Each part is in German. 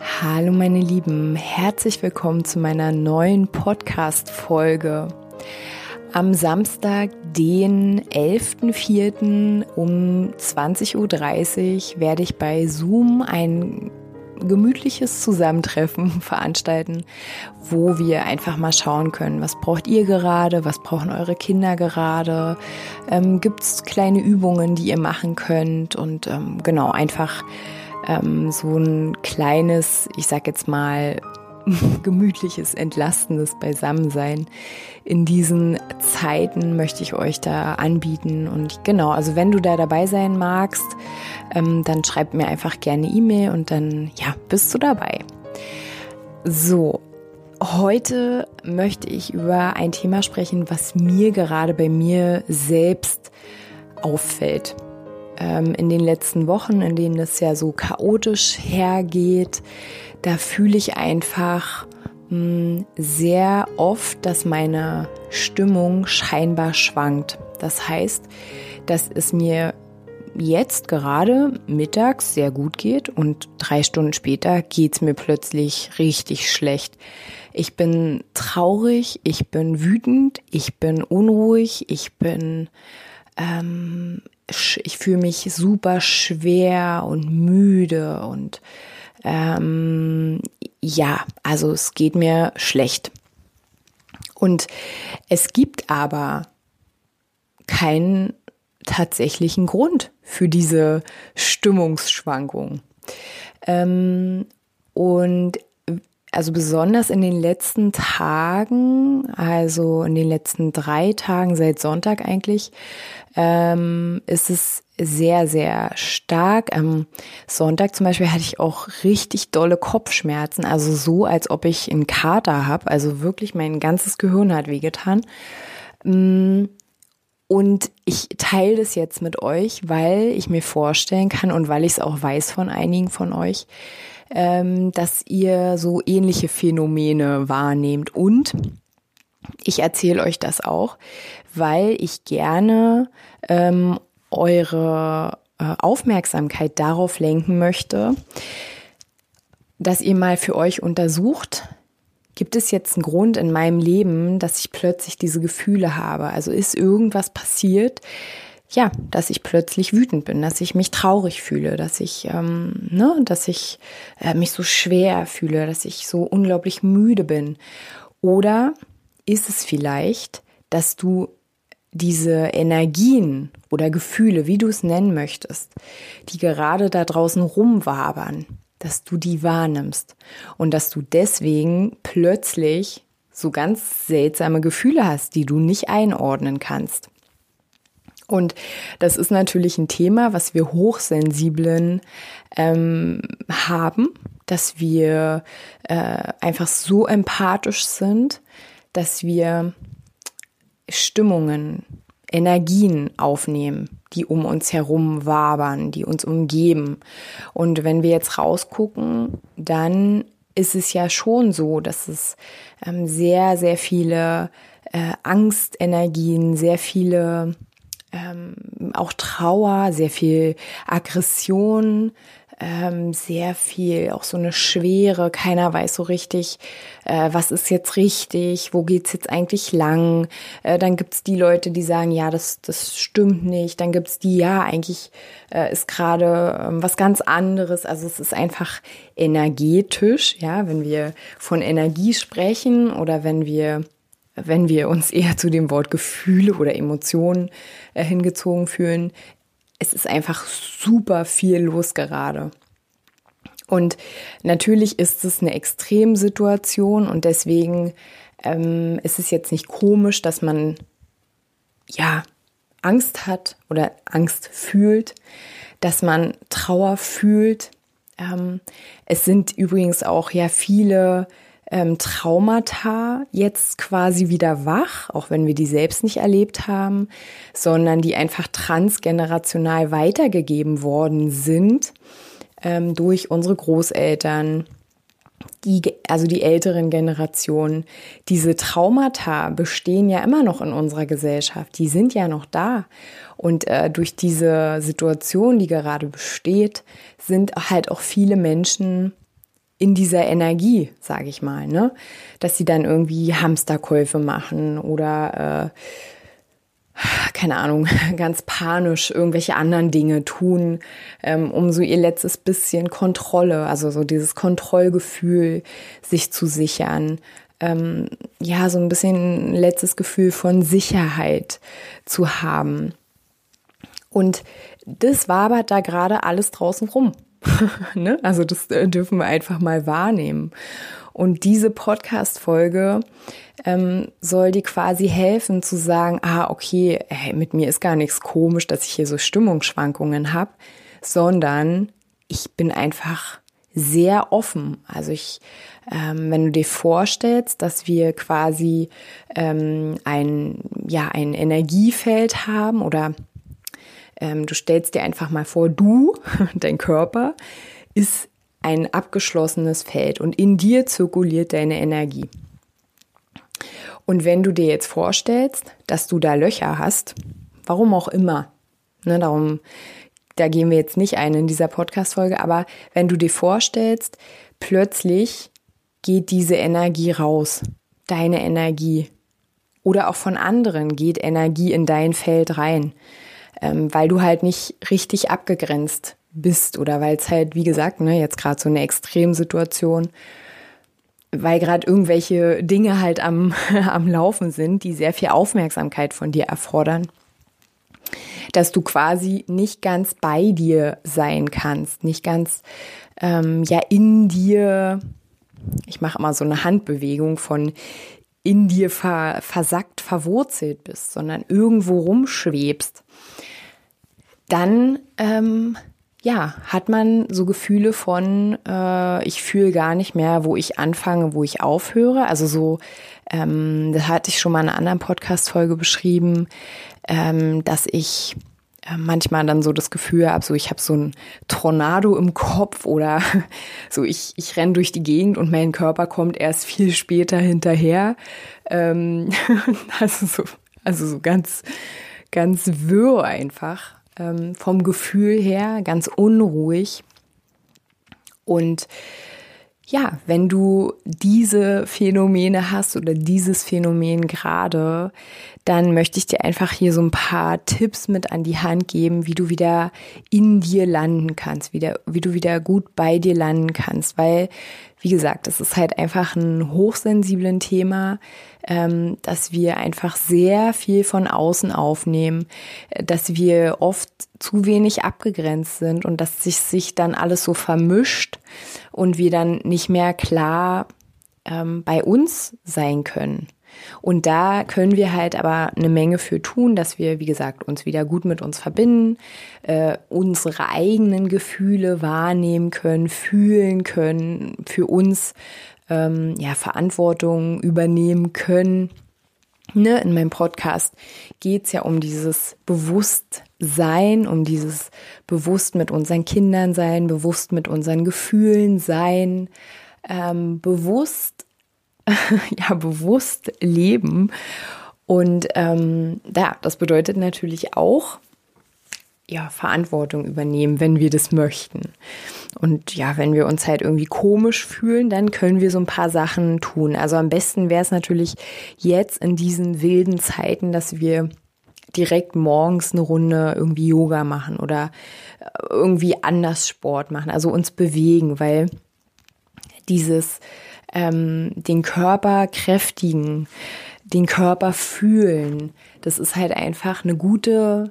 Hallo meine Lieben, herzlich willkommen zu meiner neuen Podcast-Folge. Am Samstag, den 11.04. um 20.30 Uhr werde ich bei Zoom ein gemütliches Zusammentreffen veranstalten, wo wir einfach mal schauen können, was braucht ihr gerade, was brauchen eure Kinder gerade, ähm, gibt es kleine Übungen, die ihr machen könnt und ähm, genau einfach ähm, so ein kleines, ich sag jetzt mal, gemütliches, entlastendes Beisammensein in diesen Zeiten möchte ich euch da anbieten. Und genau, also wenn du da dabei sein magst, ähm, dann schreib mir einfach gerne E-Mail und dann, ja, bist du dabei. So, heute möchte ich über ein Thema sprechen, was mir gerade bei mir selbst auffällt ähm, in den letzten Wochen, in denen es ja so chaotisch hergeht, da fühle ich einfach mh, hm, sehr oft, dass meine Stimmung scheinbar schwankt. Das heißt, dass es mir jetzt gerade mittags sehr gut geht und drei Stunden später geht es mir plötzlich richtig schlecht. Ich bin traurig, ich bin wütend, ich bin unruhig, ich bin ähm, ich fühle mich super schwer und müde und ähm, ja, also es geht mir schlecht. Und es gibt aber keinen tatsächlichen Grund für diese Stimmungsschwankung. Ähm, und also besonders in den letzten Tagen, also in den letzten drei Tagen seit Sonntag eigentlich, ähm, ist es sehr, sehr stark. Am Sonntag zum Beispiel hatte ich auch richtig dolle Kopfschmerzen, also so, als ob ich einen Kater habe. Also wirklich mein ganzes Gehirn hat wehgetan. Mm, und ich teile das jetzt mit euch, weil ich mir vorstellen kann und weil ich es auch weiß von einigen von euch, ähm, dass ihr so ähnliche Phänomene wahrnehmt. Und ich erzähle euch das auch, weil ich gerne ähm, eure äh, Aufmerksamkeit darauf lenken möchte, dass ihr mal für euch untersucht, gibt es jetzt einen Grund in meinem Leben, dass ich plötzlich diese Gefühle habe? Also ist irgendwas passiert, ja, dass ich plötzlich wütend bin, dass ich mich traurig fühle, dass ich, ähm, ne, dass ich äh, mich so schwer fühle, dass ich so unglaublich müde bin. Oder ist es vielleicht, dass du diese Energien oder Gefühle, wie du es nennen möchtest, die gerade da draußen rumwabern, dass du die wahrnimmst und dass du deswegen plötzlich so ganz seltsame Gefühle hast, die du nicht einordnen kannst. Und das ist natürlich ein Thema, was wir Hochsensiblen ähm, haben, dass wir äh, einfach so empathisch sind, dass wir Stimmungen, Energien aufnehmen, die um uns herum wabern, die uns umgeben. Und wenn wir jetzt rausgucken, dann ist es ja schon so, dass es ähm, sehr, sehr viele äh, Angstenergien, sehr viele ähm, auch Trauer, sehr viel Aggression, ähm, sehr viel, auch so eine Schwere. Keiner weiß so richtig, äh, was ist jetzt richtig, wo geht's jetzt eigentlich lang. Äh, dann gibt's die Leute, die sagen, ja, das, das stimmt nicht. Dann gibt's die, ja, eigentlich äh, ist gerade ähm, was ganz anderes. Also es ist einfach energetisch, ja, wenn wir von Energie sprechen oder wenn wir wenn wir uns eher zu dem Wort Gefühle oder Emotionen äh, hingezogen fühlen, es ist einfach super viel los gerade. Und natürlich ist es eine Extremsituation und deswegen ähm, ist es jetzt nicht komisch, dass man ja Angst hat oder Angst fühlt, dass man Trauer fühlt. Ähm, es sind übrigens auch ja viele ähm, Traumata jetzt quasi wieder wach, auch wenn wir die selbst nicht erlebt haben, sondern die einfach transgenerational weitergegeben worden sind ähm, durch unsere Großeltern, die, also die älteren Generationen, diese Traumata bestehen ja immer noch in unserer Gesellschaft. Die sind ja noch da. Und äh, durch diese Situation, die gerade besteht, sind halt auch viele Menschen in dieser Energie, sage ich mal, ne? Dass sie dann irgendwie Hamsterkäufe machen oder äh, keine Ahnung, ganz panisch irgendwelche anderen Dinge tun, ähm, um so ihr letztes bisschen Kontrolle, also so dieses Kontrollgefühl sich zu sichern. Ähm, ja, so ein bisschen ein letztes Gefühl von Sicherheit zu haben. Und das wabert da gerade alles draußen rum. ne? Also das äh, dürfen wir einfach mal wahrnehmen. Und diese Podcast-Folge ähm, soll dir quasi helfen zu sagen, ah, okay, hey, mit mir ist gar nichts komisch, dass ich hier so Stimmungsschwankungen habe, sondern ich bin einfach sehr offen. Also ich, ähm, wenn du dir vorstellst, dass wir quasi ähm, ein, ja, ein Energiefeld haben oder ähm, du stellst dir einfach mal vor, du, dein Körper, ist ein abgeschlossenes Feld und in dir zirkuliert deine Energie. Und wenn du dir jetzt vorstellst, dass du da Löcher hast, warum auch immer, ne, darum, da gehen wir jetzt nicht ein in dieser Podcast-Folge, aber wenn du dir vorstellst, plötzlich geht diese Energie raus, deine Energie, oder auch von anderen geht Energie in dein Feld rein, ähm, weil du halt nicht richtig abgegrenzt bist oder weil es halt, wie gesagt, ne, jetzt gerade so eine Extremsituation, weil gerade irgendwelche Dinge halt am, am Laufen sind, die sehr viel Aufmerksamkeit von dir erfordern, dass du quasi nicht ganz bei dir sein kannst, nicht ganz ähm, ja in dir, ich mache immer so eine Handbewegung von in dir ver, versackt, verwurzelt bist, sondern irgendwo rumschwebst, dann ähm, ja, hat man so Gefühle von, äh, ich fühle gar nicht mehr, wo ich anfange, wo ich aufhöre. Also so, ähm, das hatte ich schon mal in einer anderen Podcast-Folge beschrieben, ähm, dass ich manchmal dann so das Gefühl habe, so ich habe so ein Tornado im Kopf oder so ich, ich renne durch die Gegend und mein Körper kommt erst viel später hinterher. Ähm, also so, also so ganz, ganz wirr einfach ähm, vom Gefühl her, ganz unruhig. Und ja, wenn du diese Phänomene hast oder dieses Phänomen gerade, dann möchte ich dir einfach hier so ein paar Tipps mit an die Hand geben, wie du wieder in dir landen kannst, wieder, wie du wieder gut bei dir landen kannst, weil, wie gesagt, das ist halt einfach ein hochsensiblen Thema, ähm, dass wir einfach sehr viel von außen aufnehmen, dass wir oft zu wenig abgegrenzt sind und dass sich, sich dann alles so vermischt und wir dann nicht mehr klar ähm, bei uns sein können. Und da können wir halt aber eine Menge für tun, dass wir, wie gesagt, uns wieder gut mit uns verbinden, äh, unsere eigenen Gefühle wahrnehmen können, fühlen können, für uns ähm, ja, Verantwortung übernehmen können. Ne, in meinem Podcast geht's ja um dieses Bewusstsein, um dieses bewusst mit unseren Kindern sein, bewusst mit unseren Gefühlen sein, ähm, bewusst, ja, bewusst leben. Und ähm, ja, das bedeutet natürlich auch, ja, Verantwortung übernehmen, wenn wir das möchten. Und ja, wenn wir uns halt irgendwie komisch fühlen, dann können wir so ein paar Sachen tun. Also am besten wäre es natürlich jetzt in diesen wilden Zeiten, dass wir direkt morgens eine Runde irgendwie Yoga machen oder äh, irgendwie anders Sport machen, also uns bewegen, weil dieses ähm, den Körper kräftigen, den Körper fühlen, das ist halt einfach eine gute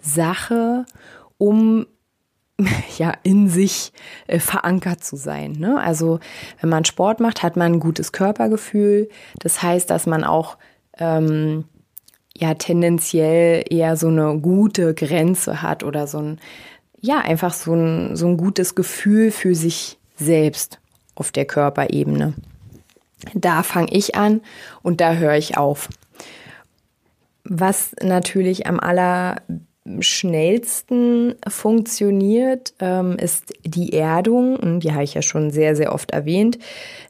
Sache, um ja in sich äh, verankert zu sein. Ne? Also wenn man Sport macht, hat man ein gutes Körpergefühl. Das heißt, dass man auch ähm, ja tendenziell eher so eine gute Grenze hat oder so ein ja einfach so ein so ein gutes Gefühl für sich selbst auf der Körperebene. Da fange ich an und da höre ich auf. Was natürlich am allerschnellsten funktioniert, ähm, ist die Erdung. Und die habe ich ja schon sehr, sehr oft erwähnt.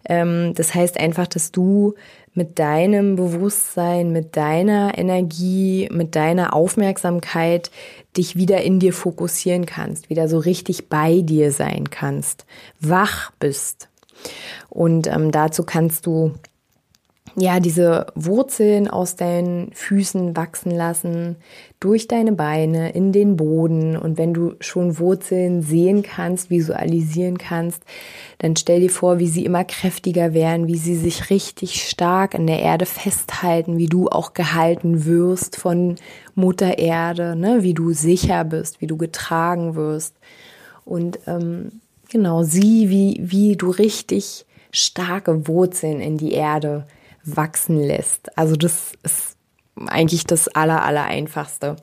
Ähm, das heißt einfach, dass du mit deinem Bewusstsein, mit deiner Energie, mit deiner Aufmerksamkeit dich wieder in dir fokussieren kannst, wieder so richtig bei dir sein kannst, wach bist. Und ähm, dazu kannst du ja, diese Wurzeln aus deinen Füßen wachsen lassen, durch deine Beine, in den Boden. Und wenn du schon Wurzeln sehen kannst, visualisieren kannst, dann stell dir vor, wie sie immer kräftiger werden, wie sie sich richtig stark in der Erde festhalten, wie du auch gehalten wirst von Mutter Erde, ne? wie du sicher bist, wie du getragen wirst. Und ähm, genau, sieh, wie, wie du richtig starke Wurzeln in die Erde wachsen lässt. Also das ist eigentlich das aller, aller einfachste.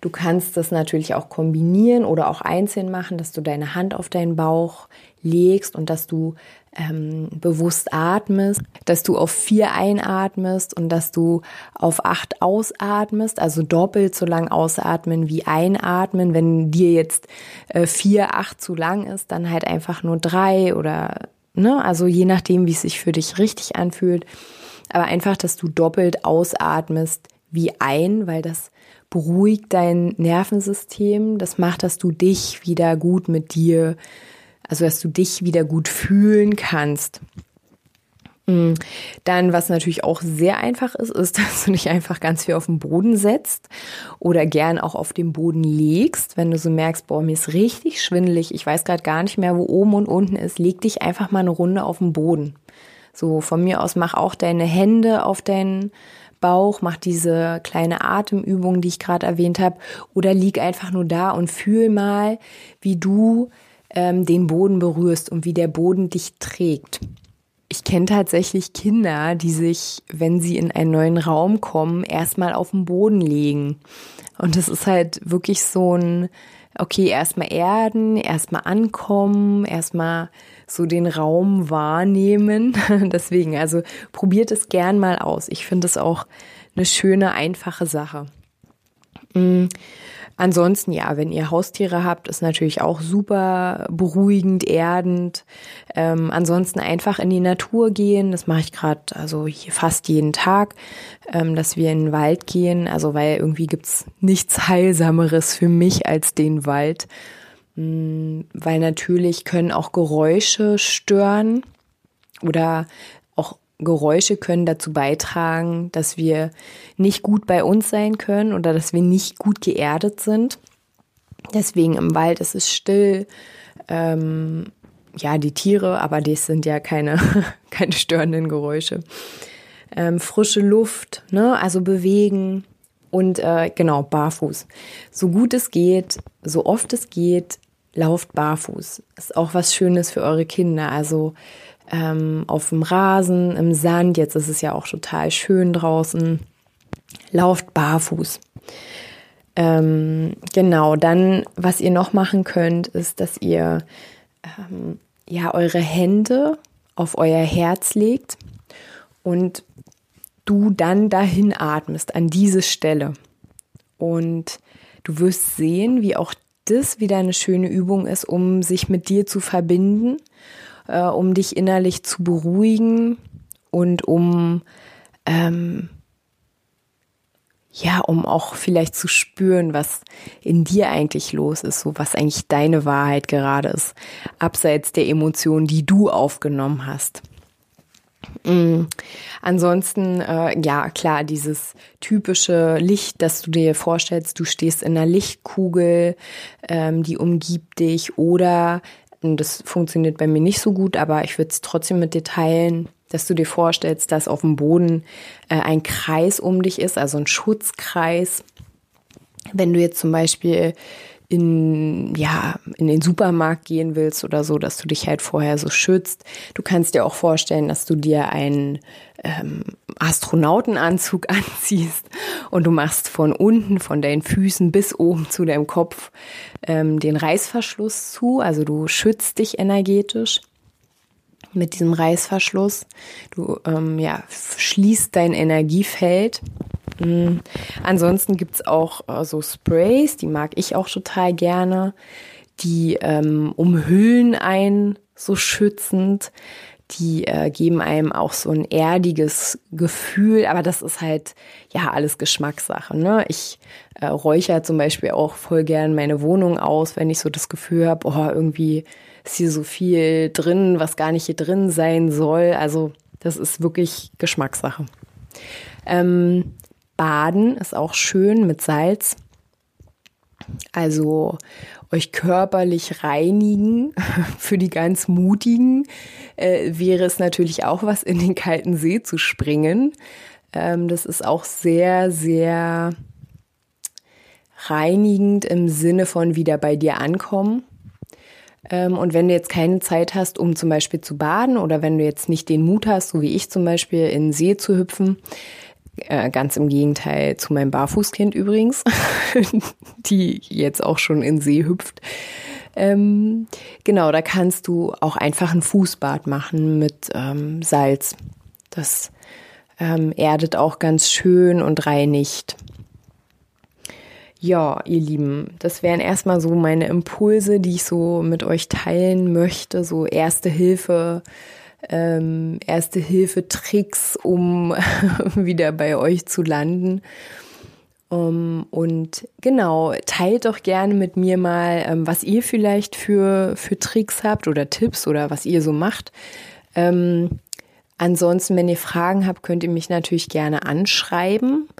Du kannst das natürlich auch kombinieren oder auch einzeln machen, dass du deine Hand auf deinen Bauch legst und dass du ähm, bewusst atmest, dass du auf vier einatmest und dass du auf acht ausatmest, also doppelt so lang ausatmen wie einatmen. Wenn dir jetzt äh, vier, acht zu lang ist, dann halt einfach nur drei oder, ne, also je nachdem, wie es sich für dich richtig anfühlt aber einfach, dass du doppelt ausatmest wie ein, weil das beruhigt dein Nervensystem. Das macht, dass du dich wieder gut mit dir, also dass du dich wieder gut fühlen kannst. Mm. Dann, was natürlich auch sehr einfach ist, ist, dass du dich einfach ganz viel auf den Boden setzt oder gern auch auf den Boden legst. Wenn du so merkst, boah, mir ist richtig schwindelig, ich weiß gerade gar nicht mehr, wo oben und unten ist, leg dich einfach mal eine Runde auf den Boden. So, von mir aus mach auch deine Hände auf deinen Bauch, mach diese kleine Atemübung, die ich gerade erwähnt habe, oder lieg einfach nur da und fühl mal, wie du ähm, den Boden berührst und wie der Boden dich trägt. Ich kenne tatsächlich Kinder, die sich, wenn sie in einen neuen Raum kommen, erstmal auf den Boden legen. Und das ist halt wirklich so ein, okay, erstmal erden, erstmal ankommen, erstmal so den Raum wahrnehmen. Deswegen, also probiert es gern mal aus. Ich finde es auch eine schöne, einfache Sache. Mhm. Ansonsten, ja, wenn ihr Haustiere habt, ist natürlich auch super beruhigend, erdend. Ähm, ansonsten einfach in die Natur gehen. Das mache ich gerade, also fast jeden Tag, ähm, dass wir in den Wald gehen. Also weil irgendwie gibt's nichts Heilsameres für mich als den Wald. Mm, weil natürlich können auch Geräusche stören oder auch Geräusche können dazu beitragen, dass wir nicht gut bei uns sein können oder dass wir nicht gut geerdet sind. Deswegen im Wald ist es still. Ähm, ja, die Tiere, aber das sind ja keine, keine störenden Geräusche. Ähm, frische Luft, ne? also bewegen und äh, genau, barfuß. So gut es geht, so oft es geht, lauft barfuß. Ist auch was Schönes für eure Kinder. Also ähm, auf dem Rasen, im Sand, jetzt ist es ja auch total schön draußen. Lauft barfuß. Ähm, genau, dann, was ihr noch machen könnt, ist, dass ihr ähm, ja eure Hände auf euer Herz legt und du dann dahin atmest, an diese Stelle. Und du wirst sehen, wie auch das wieder eine schöne Übung ist, um sich mit dir zu verbinden, äh, um dich innerlich zu beruhigen und um ähm, ja, um auch vielleicht zu spüren, was in dir eigentlich los ist, so was eigentlich deine Wahrheit gerade ist, abseits der Emotionen, die du aufgenommen hast. Mm. Ansonsten, äh, ja, klar, dieses typische Licht, das du dir vorstellst, du stehst in einer Lichtkugel, ähm, die umgibt dich oder, das funktioniert bei mir nicht so gut, aber ich würde es trotzdem mit dir teilen, dass du dir vorstellst, dass auf dem Boden äh, ein Kreis um dich ist, also ein Schutzkreis. Wenn du jetzt zum Beispiel in, ja, in den Supermarkt gehen willst oder so, dass du dich halt vorher so schützt. Du kannst dir auch vorstellen, dass du dir einen ähm, Astronautenanzug anziehst und du machst von unten, von deinen Füßen bis oben zu deinem Kopf ähm, den Reißverschluss zu. Also du schützt dich energetisch. mit diesem Reißverschluss. Du ähm, ja, schließt dein Energiefeld. Mhm. Ansonsten gibt's auch äh, so Sprays, die mag ich auch total gerne. Die ähm, umhüllen einen so schützend. Die äh, geben einem auch so ein erdiges Gefühl, aber das ist halt ja alles Geschmackssache. Ne? Ich äh, räuchere zum Beispiel auch voll gern meine Wohnung aus, wenn ich so das Gefühl habe, oh, irgendwie ist hier so viel drin, was gar nicht hier drin sein soll. Also das ist wirklich Geschmackssache. Ähm, Baden ist auch schön mit Salz. Also euch körperlich reinigen. Für die ganz Mutigen äh, wäre es natürlich auch was, in den kalten See zu springen. Ähm, das ist auch sehr, sehr reinigend im Sinne von wieder bei dir ankommen. Ähm, und wenn du jetzt keine Zeit hast, um zum Beispiel zu baden oder wenn du jetzt nicht den Mut hast, so wie ich zum Beispiel, in den See zu hüpfen, äh, ganz im Gegenteil zu meinem Barfußkind übrigens, die jetzt auch schon in See hüpft. Ähm, genau, da kannst du auch einfach ein Fußbad machen mit ähm, Salz. Das ähm, erdet auch ganz schön und reinigt. Ja, ihr Lieben, das wären erstmal so meine Impulse, die ich so mit euch teilen möchte, so erste Hilfe, ähm, erste Hilfe Tricks, um wieder bei euch zu landen. Um, und genau, teilt doch gerne mit mir mal, ähm, was ihr vielleicht für, für Tricks habt oder Tipps oder was ihr so macht. Ähm, ansonsten, wenn ihr Fragen habt, könnt ihr mich natürlich gerne anschreiben.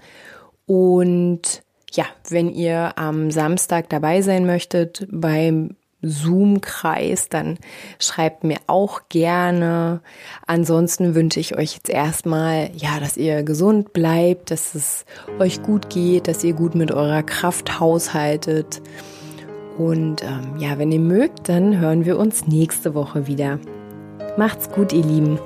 Und ja, wenn ihr am Samstag dabei sein möchtet beim Zoom-Kreis, dann schreibt mir auch gerne. Ansonsten wünsche ich euch jetzt erstmal, ja, dass ihr gesund bleibt, dass es euch gut geht, dass ihr gut mit eurer Kraft haushaltet. Und ähm, ja, wenn ihr mögt, dann hören wir uns nächste Woche wieder. Macht's gut, ihr Lieben.